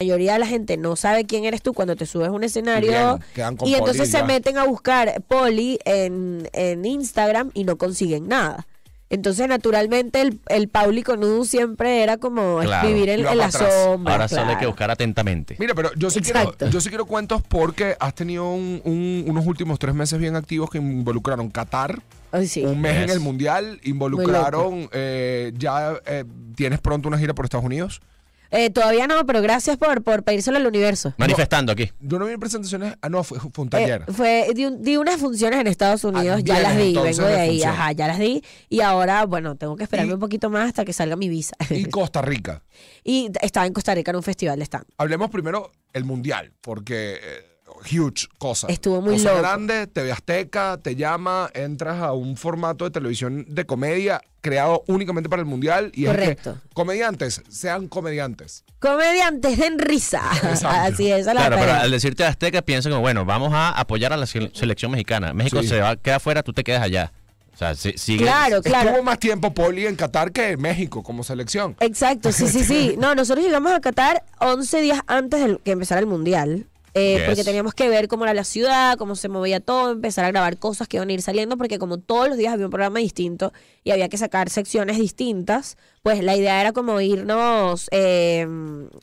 mayoría de la gente no sabe quién eres tú cuando te subes a un escenario Bien, quedan con y entonces poli se meten a buscar poli en, en Instagram y no consiguen nada. Entonces, naturalmente, el, el Pauli con Udu siempre era como Claro. vivir en, la atrás. sombra. Ahora solo hay que claro. buscar atentamente. Mira, pero yo sí, quiero, yo sí quiero cuentos porque has tenido un- un- unos últimos tres meses bien activos que involucraron Qatar, Ay, sí. un mes en el Mundial, involucraron, eh, ya eh, tienes pronto una gira por Estados Unidos. Eh, todavía no, pero gracias por, por pedírselo al universo. Manifestando aquí. Yo no vi presentaciones, ah, no, fue, fue un Eh, taller. fue di, un- di unas funciones en Estados Unidos, Ah, ya vienes las di, vengo de ahí, ajá, ya las di y ahora, bueno, tengo que esperarme Y- un poquito más hasta que salga mi visa. y Costa Rica. y estaba en Costa Rica en un festival de stand. Hablemos primero el Mundial, porque eh, huge cosa. Estuvo muy cosa loco. grande, TV Azteca te llama, entras a un formato de televisión de comedia creado únicamente para el Mundial y es Correcto. que comediantes sean comediantes. Comediantes den risa. Exacto. Así es, esa es la Claro, pero al decirte Azteca piensan como, bueno, vamos a apoyar a la se- selección mexicana. México Sí. se va, queda afuera, tú te quedas allá. O sea, si- sigue. Claro, claro. Estuvo más tiempo Poli en Qatar que en México como selección. Exacto, sí, sí, sí. No, nosotros llegamos a Qatar 11 días antes de que empezara el Mundial. Eh, Yes. Porque teníamos que ver cómo era la ciudad, cómo se movía todo, empezar a grabar cosas que iban a ir saliendo, porque como todos los días había un programa distinto y había que sacar secciones distintas, pues la idea era como irnos eh,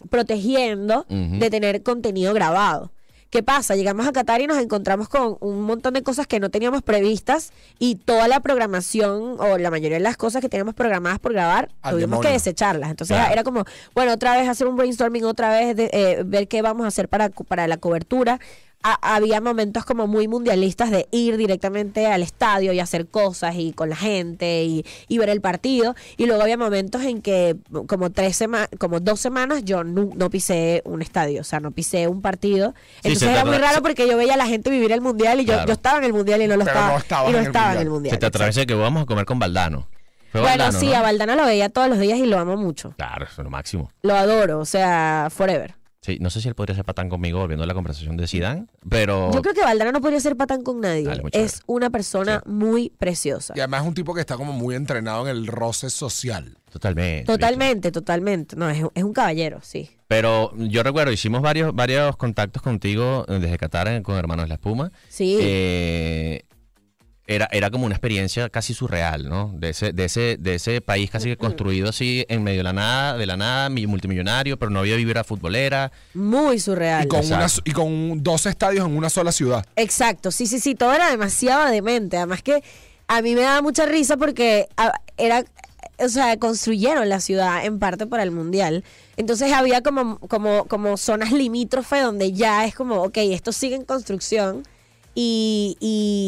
protegiendo de tener contenido grabado. ¿Qué pasa? Llegamos a Qatar y nos encontramos con un montón de cosas que no teníamos previstas y toda la programación o la mayoría de las cosas que teníamos programadas por grabar Al tuvimos que desecharlas. Entonces Claro. era como, bueno, otra vez hacer un brainstorming, otra vez de, eh, ver qué vamos a hacer para, para la cobertura. A- había momentos como muy mundialistas de ir directamente al estadio y hacer cosas y con la gente y, y ver el partido. Y luego había momentos en que como tres sema- como dos semanas yo no, no pisé un estadio, o sea, no pisé un partido. Sí, Entonces era muy raro porque yo veía a la gente vivir el mundial y yo, Claro. yo estaba en el mundial y no lo Pero estaba. no y no en el estaba en mundial. el mundial. Se te atraviesa que vamos a comer con Valdano. Fue Bueno, Valdano, sí, ¿no? a Valdana lo veía todos los días y lo amo mucho. Claro, eso es lo máximo. Lo adoro, o sea, forever. Sí, no sé si él podría ser patán conmigo volviendo a la conversación de Zidane, pero Yo creo que Valdana no podría ser patán con nadie. Dale, es una persona muy preciosa. Y además es un tipo que está como muy entrenado en el roce social. totalmente. Totalmente, totalmente. No, es, es un caballero, sí. Pero yo recuerdo, hicimos varios, varios contactos contigo eh, desde Qatar eh, con Hermanos de la Espuma. Sí. Eh, era, era como una experiencia casi surreal, ¿no? De ese, de ese, de ese país casi que construido así en medio de la nada, de la nada, mi- multimillonario, pero no había vibra futbolera. Muy surreal. Y con, Exacto. una, y con dos estadios en una sola ciudad. Exacto, sí, sí, sí, todo era demasiado demente. Además que a mí me daba mucha risa porque era, o sea, construyeron la ciudad en parte para el mundial. Entonces había como, como, como zonas limítrofes donde ya es como, ok, esto sigue en construcción. Y, y,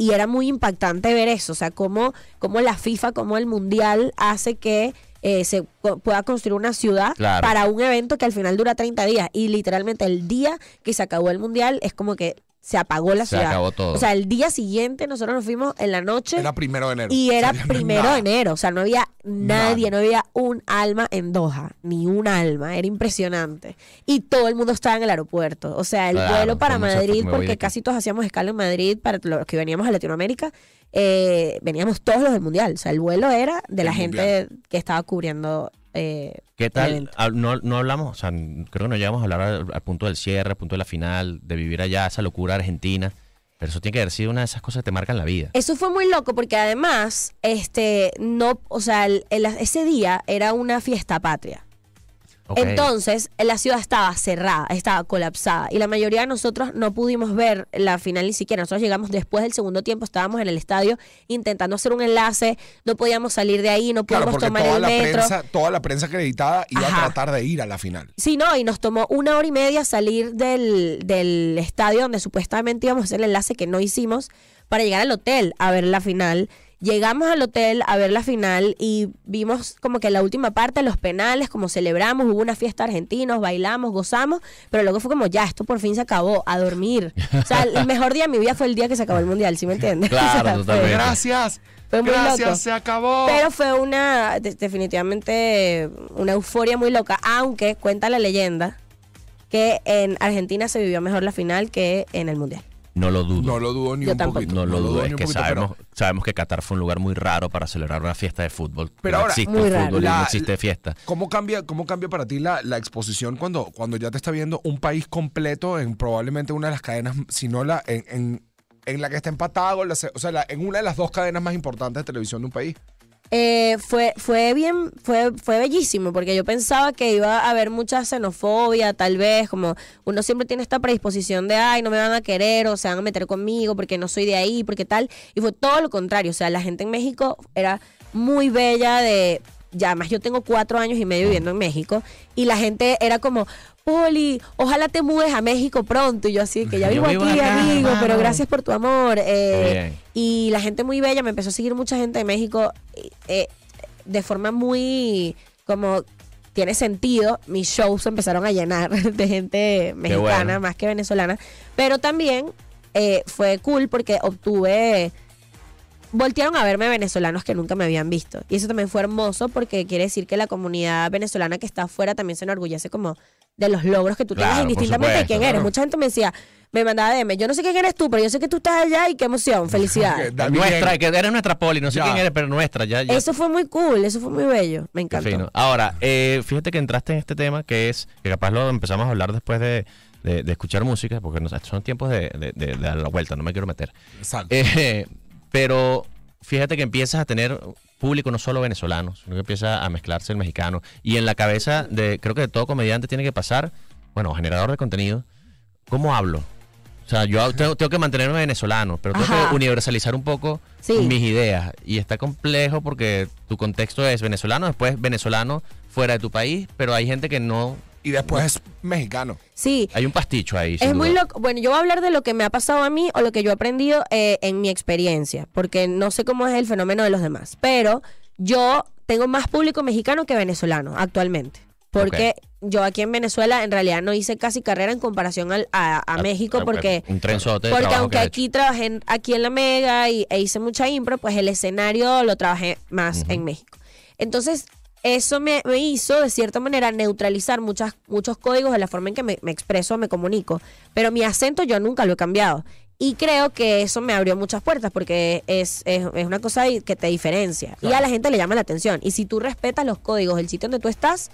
y era muy impactante ver eso, o sea, cómo, cómo la FIFA, cómo el mundial hace que eh, se co- pueda construir una ciudad Claro. para un evento que al final dura 30 días. Y literalmente el día que se acabó el mundial es como que se apagó la Se ciudad. acabó todo. O sea, el día siguiente nosotros nos fuimos en la noche Era primero de enero. y era primero nada. de enero. O sea, no había nadie, Nada. no había un alma en Doha, ni un alma. Era impresionante. Y todo el mundo estaba en el aeropuerto. O sea, el Claro, vuelo para Madrid, porque casi todos hacíamos escala en Madrid para los que veníamos a Latinoamérica. eh, veníamos todos los del mundial. O sea, el vuelo era de la gente que estaba cubriendo. Eh, ¿Qué tal? Ah, No, no hablamos, o sea, creo que no llegamos a hablar al, al punto del cierre, al punto de la final, de vivir allá, esa locura argentina. Pero eso tiene que haber sido una de esas cosas que te marcan la vida. Eso fue muy loco porque además, este, no, o sea, el- el- ese día era una fiesta patria. Entonces, la ciudad estaba cerrada, estaba colapsada. Y la mayoría de nosotros no pudimos ver la final ni siquiera. Nosotros llegamos después del segundo tiempo, estábamos en el estadio intentando hacer un enlace, no podíamos salir de ahí, no Claro, pudimos porque tomar toda el la, metro. prensa, toda la prensa acreditada iba Ajá. a tratar de ir a la final. Sí, no, y nos tomó una hora y media salir del, del estadio donde supuestamente íbamos a hacer el enlace que no hicimos para llegar al hotel a ver la final. Llegamos al hotel a ver la final y vimos como que la última parte, los penales, como celebramos, hubo una fiesta argentinos, bailamos, gozamos, pero luego fue como ya, esto por fin se acabó, a dormir. O sea, el mejor día de mi vida fue el día que se acabó el mundial, ¿sí me entiendes? Claro, O sea, fue- totalmente. Gracias. Fue muy Gracias, loco. se acabó. Pero fue una, de- definitivamente, una euforia muy loca, aunque cuenta la leyenda que en Argentina se vivió mejor la final que en el Mundial. No lo dudo. No lo dudo ni Yo un tampoco. poquito. No lo dudo, es que poquito, sabemos, pero- sabemos que Qatar fue un lugar muy raro para celebrar una fiesta de fútbol. Pero no ahora- existe Muy raro. fútbol y no existe fiesta. ¿Cómo cambia, cómo cambia para ti la, la exposición cuando, cuando ya te está viendo un país completo en probablemente una de las cadenas, si no la, en, en, en la que está empatado, o sea, la- en una de las dos cadenas más importantes de televisión de un país? Eh, fue, fue bien, fue, fue bellísimo, porque yo pensaba que iba a haber mucha xenofobia, tal vez, como uno siempre tiene esta predisposición de, ay, no me van a querer o se van a meter conmigo porque no soy de ahí, porque tal, y fue todo lo contrario, o sea, la gente en México era muy bella de, ya además yo tengo cuatro años y medio viviendo en México, y la gente era como, Poli, ojalá te mudes a México pronto, y yo así, que ya vivo vivo aquí, acá, amigo, pero gracias por tu amor. eh, y la gente muy bella, me empezó a seguir mucha gente de México eh, eh, de forma muy como tiene sentido. Mis shows se empezaron a llenar de gente mexicana bueno. más que venezolana. Pero también eh, fue cool porque obtuve voltearon a verme venezolanos que nunca me habían visto. Y eso también fue hermoso porque quiere decir que la comunidad venezolana que está afuera también se enorgullece como de los logros que tú Claro, tienes indistintamente de quién eres. claro. Mucha gente me decía, me mandaba DM, yo no sé quién eres tú, pero yo sé que tú estás allá y qué emoción, bien. nuestra, que eres nuestra poli, no sé Ya. quién eres, pero nuestra. Ya, ya. Eso fue muy cool, eso fue muy bello, me encantó. fino. Ahora, eh, fíjate que entraste en este tema que es, que capaz lo empezamos a hablar después de, de- de escuchar música, porque son tiempos de, de- de- de dar la vuelta, no me quiero meter. Exacto. Eh, pero fíjate que empiezas a tener público no solo venezolano, sino que empieza a mezclarse el mexicano. Y en la cabeza de, creo que de todo comediante tiene que pasar, bueno, generador de contenido, ¿cómo hablo? O sea, yo tengo, tengo que mantenerme venezolano, pero tengo Ajá. que universalizar un poco Sí. mis ideas. Y está complejo porque tu contexto es venezolano, después venezolano fuera de tu país, pero hay gente que no... Y después es mexicano. Sí, Hay un pasticho ahí. es muy duda. loco. Bueno, yo voy a hablar de lo que me ha pasado a mí o lo que yo he aprendido eh, en mi experiencia, porque no sé cómo es el fenómeno de los demás, pero yo tengo más público mexicano que venezolano actualmente. Porque yo aquí en Venezuela en realidad no hice casi carrera en comparación al- a, a Ah, México porque Un trenzote de Porque aunque aquí trabajé en- aquí en la Mega y, e hice mucha impro, pues el escenario lo trabajé más en México. Entonces, eso me, me hizo, de cierta manera, neutralizar muchas, muchos códigos de la forma en que me, me expreso, me comunico. Pero mi acento yo nunca lo he cambiado. Y creo que eso me abrió muchas puertas porque es, es, es una cosa que te diferencia. Y a la gente le llama la atención. Y si tú respetas los códigos del sitio donde tú estás,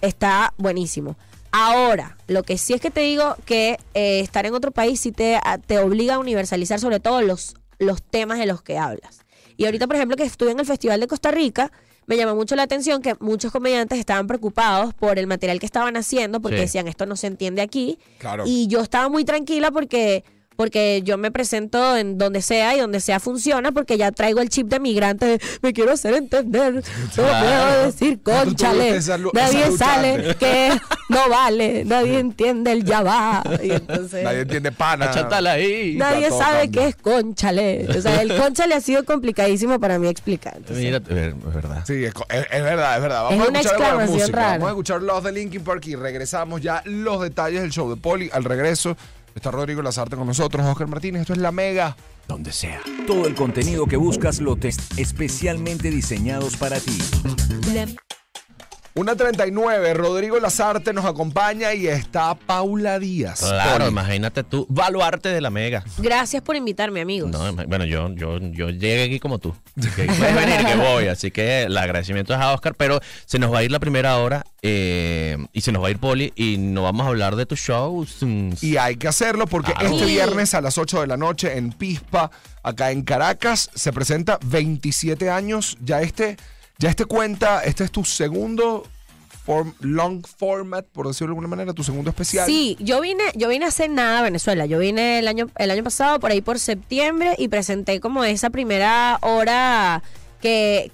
está buenísimo. Ahora, lo que sí es que te digo que eh, estar en otro país sí te, a- te obliga a universalizar sobre todo los, los temas de los que hablas. Y ahorita, por ejemplo, que estuve en el Festival de Costa Rica, me llamó mucho la atención que muchos comediantes estaban preocupados por el material que estaban haciendo porque Sí. decían esto no se entiende aquí. Claro. Y yo estaba muy tranquila porque porque yo me presento en donde sea y donde sea funciona porque ya traigo el chip de migrante de, me quiero hacer entender no Claro. puedo decir conchale nadie sale que no vale nadie entiende el ya va y entonces Nadie entiende pana. Ahí. nadie sabe qué es conchale o sea el conchale ha sido complicadísimo para mí explicar entonces- Mira, es verdad. Sí, es, es- es verdad, es verdad. Vamos Es a una escuchar música. rara. Vamos a escuchar los de Linkin Park y regresamos ya los detalles del show de Poli. Al regreso está Rodrigo Lazarte con nosotros, Oscar Martínez. Esto es La Mega. Donde sea. Todo el contenido que buscas lo te especialmente diseñados para ti. 39, Rodrigo Lazarte nos acompaña y está Paula Díaz. Claro, imagínate tú, baluarte de la mega. gracias por invitarme amigos No, bueno, yo, yo, yo llegué aquí como tú. Que puedes venir, que voy. Así que el agradecimiento es a Oscar, pero se nos va a ir la primera hora eh, y se nos va a ir Poli y no vamos a hablar de tu show. Y hay que hacerlo porque Claro. este Sí. viernes a las 8 de la noche en Pispa, acá en Caracas, se presenta 27 años. Ya este, ya este cuenta, este es tu segundo long format, por decirlo de alguna manera, tu segundo especial. Sí, yo vine, yo vine a nada a Venezuela. Yo vine el año, el año pasado, por ahí por septiembre, y presenté como esa primera hora que,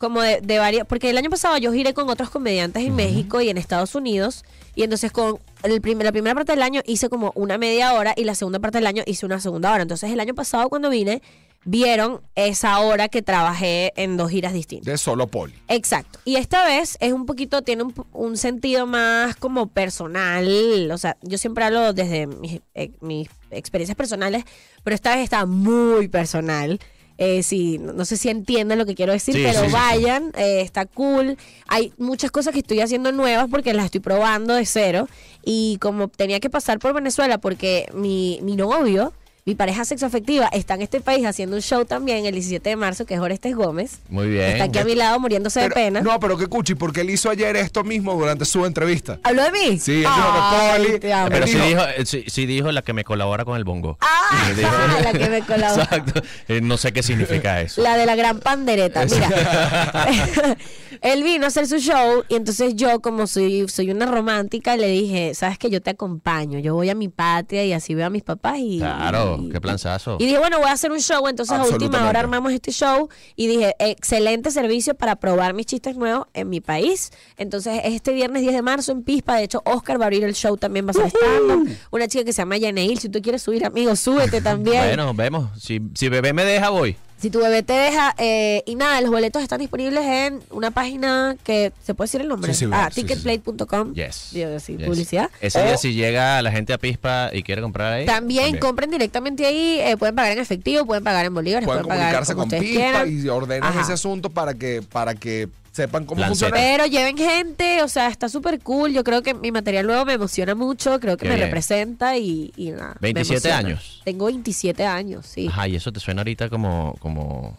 como de, de varios, porque el año pasado yo giré con otros comediantes en México y en Estados Unidos, y entonces con el primer- la primera parte del año hice como una media hora y la segunda parte del año hice una segunda hora. Entonces el año pasado cuando vine, vieron esa hora que trabajé en dos giras distintas. De solo Poli. Exacto. Y esta vez es un poquito, tiene un, un sentido más como personal. O sea, yo siempre hablo desde mis, eh, mis experiencias personales, pero esta vez está muy personal. Eh, sí, no sé si entienden lo que quiero decir, Sí, pero sí, sí, sí. vayan, eh, está cool. Hay muchas cosas que estoy haciendo nuevas porque las estoy probando de cero. Y como tenía que pasar por Venezuela porque mi, mi novio mi pareja sexoafectiva, está en este país haciendo un show también el 17 de marzo, que es Orestes Gómez. Muy bien. Está aquí a mi lado muriéndose Pero- de pena. No, pero que cuchi, porque él hizo ayer esto mismo durante su entrevista. ¿Habló de mí? Sí, él dijo que Poli-. Pero sí dijo- eh, sí, sí dijo la que me colabora con el bongo. Ah, dijo- la que me colabora. Exacto. Eh, no sé qué significa eso. La de la gran pandereta. Mira, él vino a hacer su show y entonces yo, como soy, soy una romántica, le dije, sabes que yo te acompaño, yo voy a mi patria y así veo a mis papás y... Claro, y- qué planzazo. Y dije, bueno, voy a hacer un show, entonces a última hora armamos este show y dije, excelente servicio para probar mis chistes nuevos en mi país. Entonces, este viernes 10 de marzo en Pispa, de hecho, Oscar va a abrir el show también, va a estar estando. Una chica que se llama Yaneil, si tú quieres subir, amigo, súbete también. Bueno, vemos. Si, si bebé me deja, voy. Si tu bebé te deja, eh, y nada, los boletos están disponibles en una página que, ¿se puede decir el nombre? Sí, sí, ah, sí, ticketplate.com. Yes. Digo, Yes. publicidad. Ese día si llega la gente a Pispa y quiere comprar ahí. También, compren directamente ahí, eh, pueden pagar en efectivo, pueden pagar en bolívares, Pueden pueden, comunicarse con Pispa quieran. y ordenan Ajá. ese asunto para que, para que sepan cómo Lanceta. funciona. Pero lleven gente, o sea, está súper cool. Yo creo que mi material nuevo me emociona mucho, creo que Qué me bien. representa y, y nada. me 27 emociona. años. Tengo 27 años, sí. Ajá, y eso te suena ahorita como, como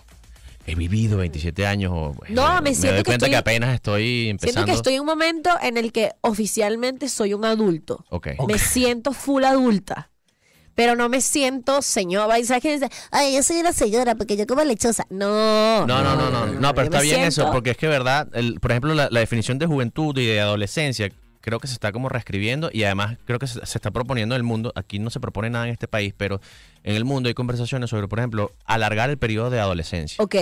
he vivido 27 años. O, No, me siento doy que cuenta estoy- que apenas estoy empezando. Siento que estoy en un momento en el que oficialmente soy un adulto. Ok. Me siento full adulta. Pero no me siento señora. ¿Y ¿Sabes dice? Ay, yo soy una señora porque yo como lechosa. No. No, no, no, no, no, pero está bien siento- eso, porque es que verdad, el, por ejemplo, la, la definición de juventud y de adolescencia creo que se está como reescribiendo y además creo que se, se está proponiendo en el mundo, aquí no se propone nada en este país, pero en el mundo hay conversaciones sobre, por ejemplo, alargar el periodo de adolescencia. Ok.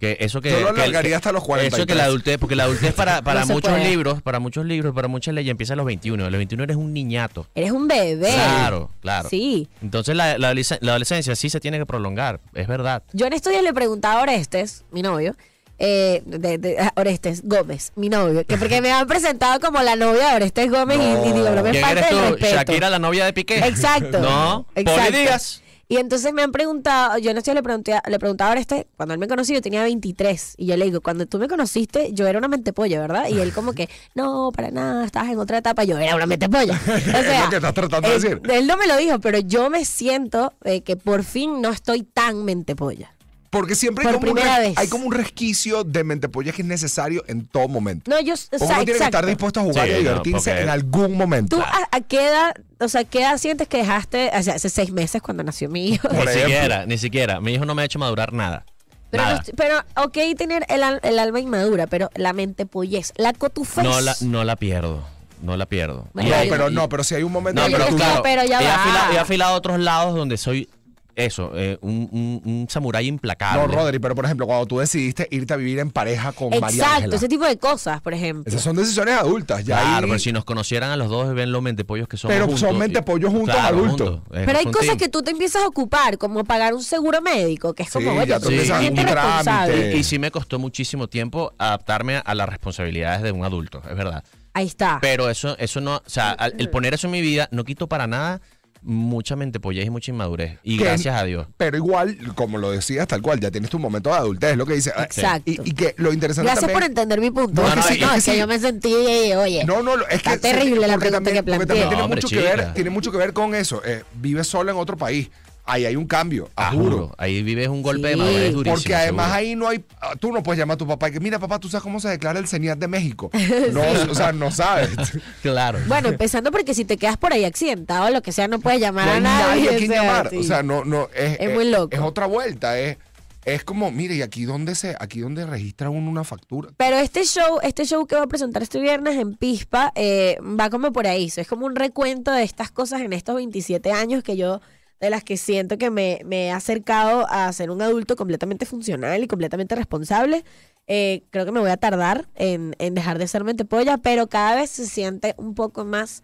Que eso que, Yo lo alargaría que- hasta los Eso que 43. la adultez, porque la adultez para, para No muchos puede. libros, para muchos libros, para muchas leyes empieza a los 21. A los 21 eres un niñato. Eres un bebé. Claro, claro. Sí. Entonces la, la adolesc- la adolescencia sí se tiene que prolongar, es verdad. Yo en estos días le preguntaba a Orestes, mi novio, eh, de, Orestes Gómez, mi novio, que porque me han presentado como la novia de Orestes Gómez y- y, digo, no me ¿Quién falta eres el tú? respeto. Shakira, la novia de Piqué. Exacto. No, Exacto. Poli Díaz. Y entonces me han preguntado, yo en estos días le pregunté, le preguntaba a Orestes, cuando él me conoció yo tenía 23, y yo le digo, cuando tú me conociste yo era una mentepolla, ¿verdad? Y él como que, no, para nada, estabas en otra etapa, yo era una mentepolla. O sea, lo que estás tratando de él- decir. Él no me lo dijo, pero yo me siento eh, que por fin no estoy tan mentepolla. Porque siempre hay Por como, un primera res- vez. hay como un resquicio de mentepolla que es necesario en todo momento. No, yo, o Uno sea, tiene que estar dispuesto a jugar Sí, y no, divertirse porque- en algún momento. ¿Tú a, a qué edad, o sea, qué edad sientes que dejaste, o sea, hace seis meses cuando nació mi hijo? Por Ni ejemplo. siquiera, ni siquiera. Mi hijo no me ha hecho madurar nada. Pero, no nada. estoy- pero ok tener el, al- el alma inmadura, pero la mente pollez, la cotufez. No la, no la pierdo. No la pierdo. Bueno, Y No, hay- pero y- no, pero si hay un momento No, en Yo el pero que tú- claro. pero ya he, va. afilado, he afilado a otros lados donde soy eso, eh, un, un, un samurái implacable. No, Rodri, pero por ejemplo, cuando tú decidiste irte a vivir en pareja con María Exacto, ese tipo de cosas, por ejemplo. Esas son decisiones adultas. Ya Claro, ahí- pero si nos conocieran a los dos, ven los mentepollos que somos Pero juntos. son mentepollos juntos, adultos. Pero hay cosas team. que tú te empiezas a ocupar, como pagar un seguro médico, que es como, Sí, oye, ya tú empiezas gente responsable. Y, y sí me costó muchísimo tiempo adaptarme a las responsabilidades de un adulto, es verdad. Ahí está. Pero eso, eso no, o sea, al- el poner eso en mi vida no quito para nada mucha mentepollez y mucha inmadurez. Y que- gracias a Dios. Pero igual, como lo decías, tal cual, ya tienes tu momento de adultez, es lo que dice. Ah, Exacto. Y, y que lo interesante Gracias por entender mi punto. No, No, no, es sí, que, es que sí. yo me sentí, oye, No, no, es Está que terrible la pregunta también, que porque también planteé. tiene hombre, mucho que ver, tiene mucho que ver con eso. Eh, vives sola en otro país. Ahí hay un cambio, a Ah, juro. juro. Ahí vives un golpe de Sí. madurez durísimo. Porque además seguro. ahí no hay, ah, tú no puedes llamar a tu papá y que mira papá, tú sabes cómo se declara el CENIAT de México. No, o sea, no sabes. Claro. Bueno, empezando porque si te quedas por ahí accidentado o lo que sea, no puedes llamar no a nadie. nadie a o quien sea, llamar. sí. O sea, no, no, es, Es muy loco. Es otra vuelta, es, es como, mire, y aquí donde se, aquí donde registra uno una factura. Pero este show, este show que va a presentar este viernes en Pispa, eh, va como por ahí. Es como un recuento de estas cosas en estos 27 años que yo, de las que siento que me, me he acercado a ser un adulto completamente funcional y completamente responsable. Eh, creo que me voy a tardar en, en dejar de ser mentepolla, pero cada vez se siente un poco más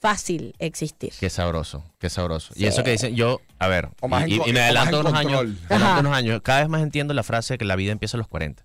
fácil existir. Qué sabroso, qué sabroso. Sí. Y eso que dicen, yo, a ver, O más y, en me adelanto unos años, adelanto unos años, cada vez más entiendo la frase de que la vida empieza a los 40.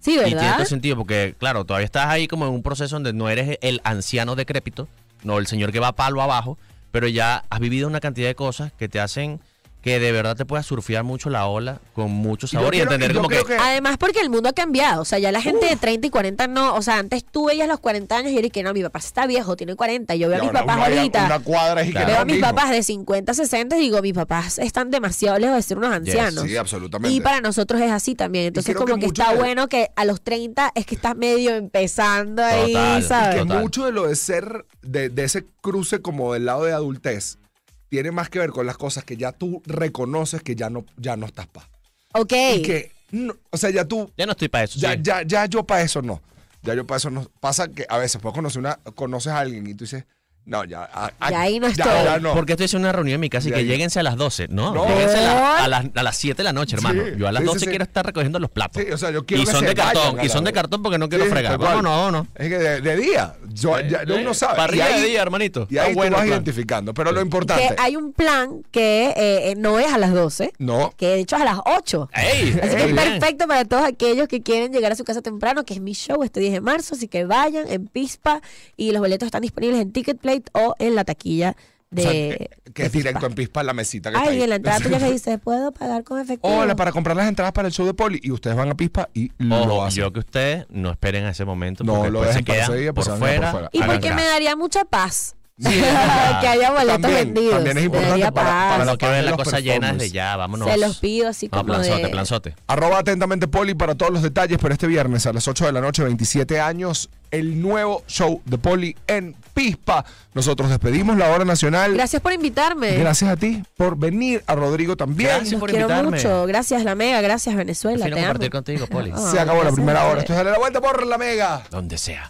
Sí, Y tiene ¿verdad? todo sentido porque, claro, todavía estás ahí como en un proceso donde no eres el anciano decrépito, no el señor que va palo abajo, pero ya has vivido una cantidad de cosas que te hacen que de verdad te pueda surfear mucho la ola con mucho Y sabor y, creo- entender y como que, que- Además, porque el mundo ha cambiado. O sea, ya la gente de 30 y 40 no. O sea, antes tú veías los 40 años y eres que no, mi papá está viejo, tiene 40. Yo veo a Y mis ahora papás ahorita. Una cuadra y que Veo no a mis mismo. papás de 50, 60 y digo, mis papás están demasiado lejos de ser unos ancianos. Sí, absolutamente. Y para nosotros es así también. Entonces, que como que, está de- bueno que a los 30 es que estás medio empezando ahí, Total. ¿sabes? que Total. mucho de lo de ser, de, de ese cruce como del lado de adultez, tiene más que ver con las cosas que ya tú reconoces que ya no, ya no estás pa. Ok. Y que, no, o sea, ya tú, ya no estoy para eso. ya, sí. ya, ya yo para eso no. Ya yo para eso no. Pasa que a veces puedes conocer una, conoces a alguien y tú dices, no, ya. a- a- Ya ahí no estoy. ya no. Porque estoy haciendo una reunión en mi casa y Ya, que ya. lléguense a las 12. No, No. lléguense a, la- a las, a las 7 de la noche, hermano. Sí, Yo a las sí, sí, 12 sí. quiero estar recogiendo los platos. Sí, o sea, yo quiero y que son de cartón, y son de cartón porque no quiero Sí, fregar. cual. Vámonos, vámonos. Es que de, de día, yo, ya, uno sabe. parrilla Y ahí- de día, hermanito. Y ahí bueno tú vas identificando. Pero lo importante. Que hay un plan que eh, eh, no es a las 12, No. que de hecho es a las 8. ¡Ey! Así que es perfecto para todos aquellos que quieren llegar a su casa temprano, que es mi show este 10 de marzo. Así que vayan en Pispa y los boletos están disponibles en O en la taquilla de. O sea, que, que de es directo Pispa. en pispa la mesita que está Ay, ahí. en la entrada tú ya le dices, ¿puedo pagar con efectivo? Hola, para comprar las entradas para el show de Poli. Y ustedes van a pispa y lo Ojo, hacen. yo que ustedes no esperen a ese momento No, porque lo se dejen para quedan ese día, pues por se fuera. por fuera. Y porque me daría mucha paz. Sí, que haya boletos también, vendidos. también es Me importante para- para quiero ver de la cosa llena desde ya, vámonos. Se los pido así No, como planzote, de... planzote. Arroba atentamente Poli para todos los detalles, pero este viernes a las 8 de la noche, 27 años, el nuevo show de Poli en Pispa. Nosotros despedimos la hora nacional. Gracias por invitarme. Gracias a ti por venir, a Rodrigo también. Gracias Los por quiero invitarme. mucho. Gracias, La Mega. Gracias, Venezuela. Te amo. compartir contigo, Poli. Se acabó la primera hora. Esto es Dale la vuelta por la mega. Donde sea.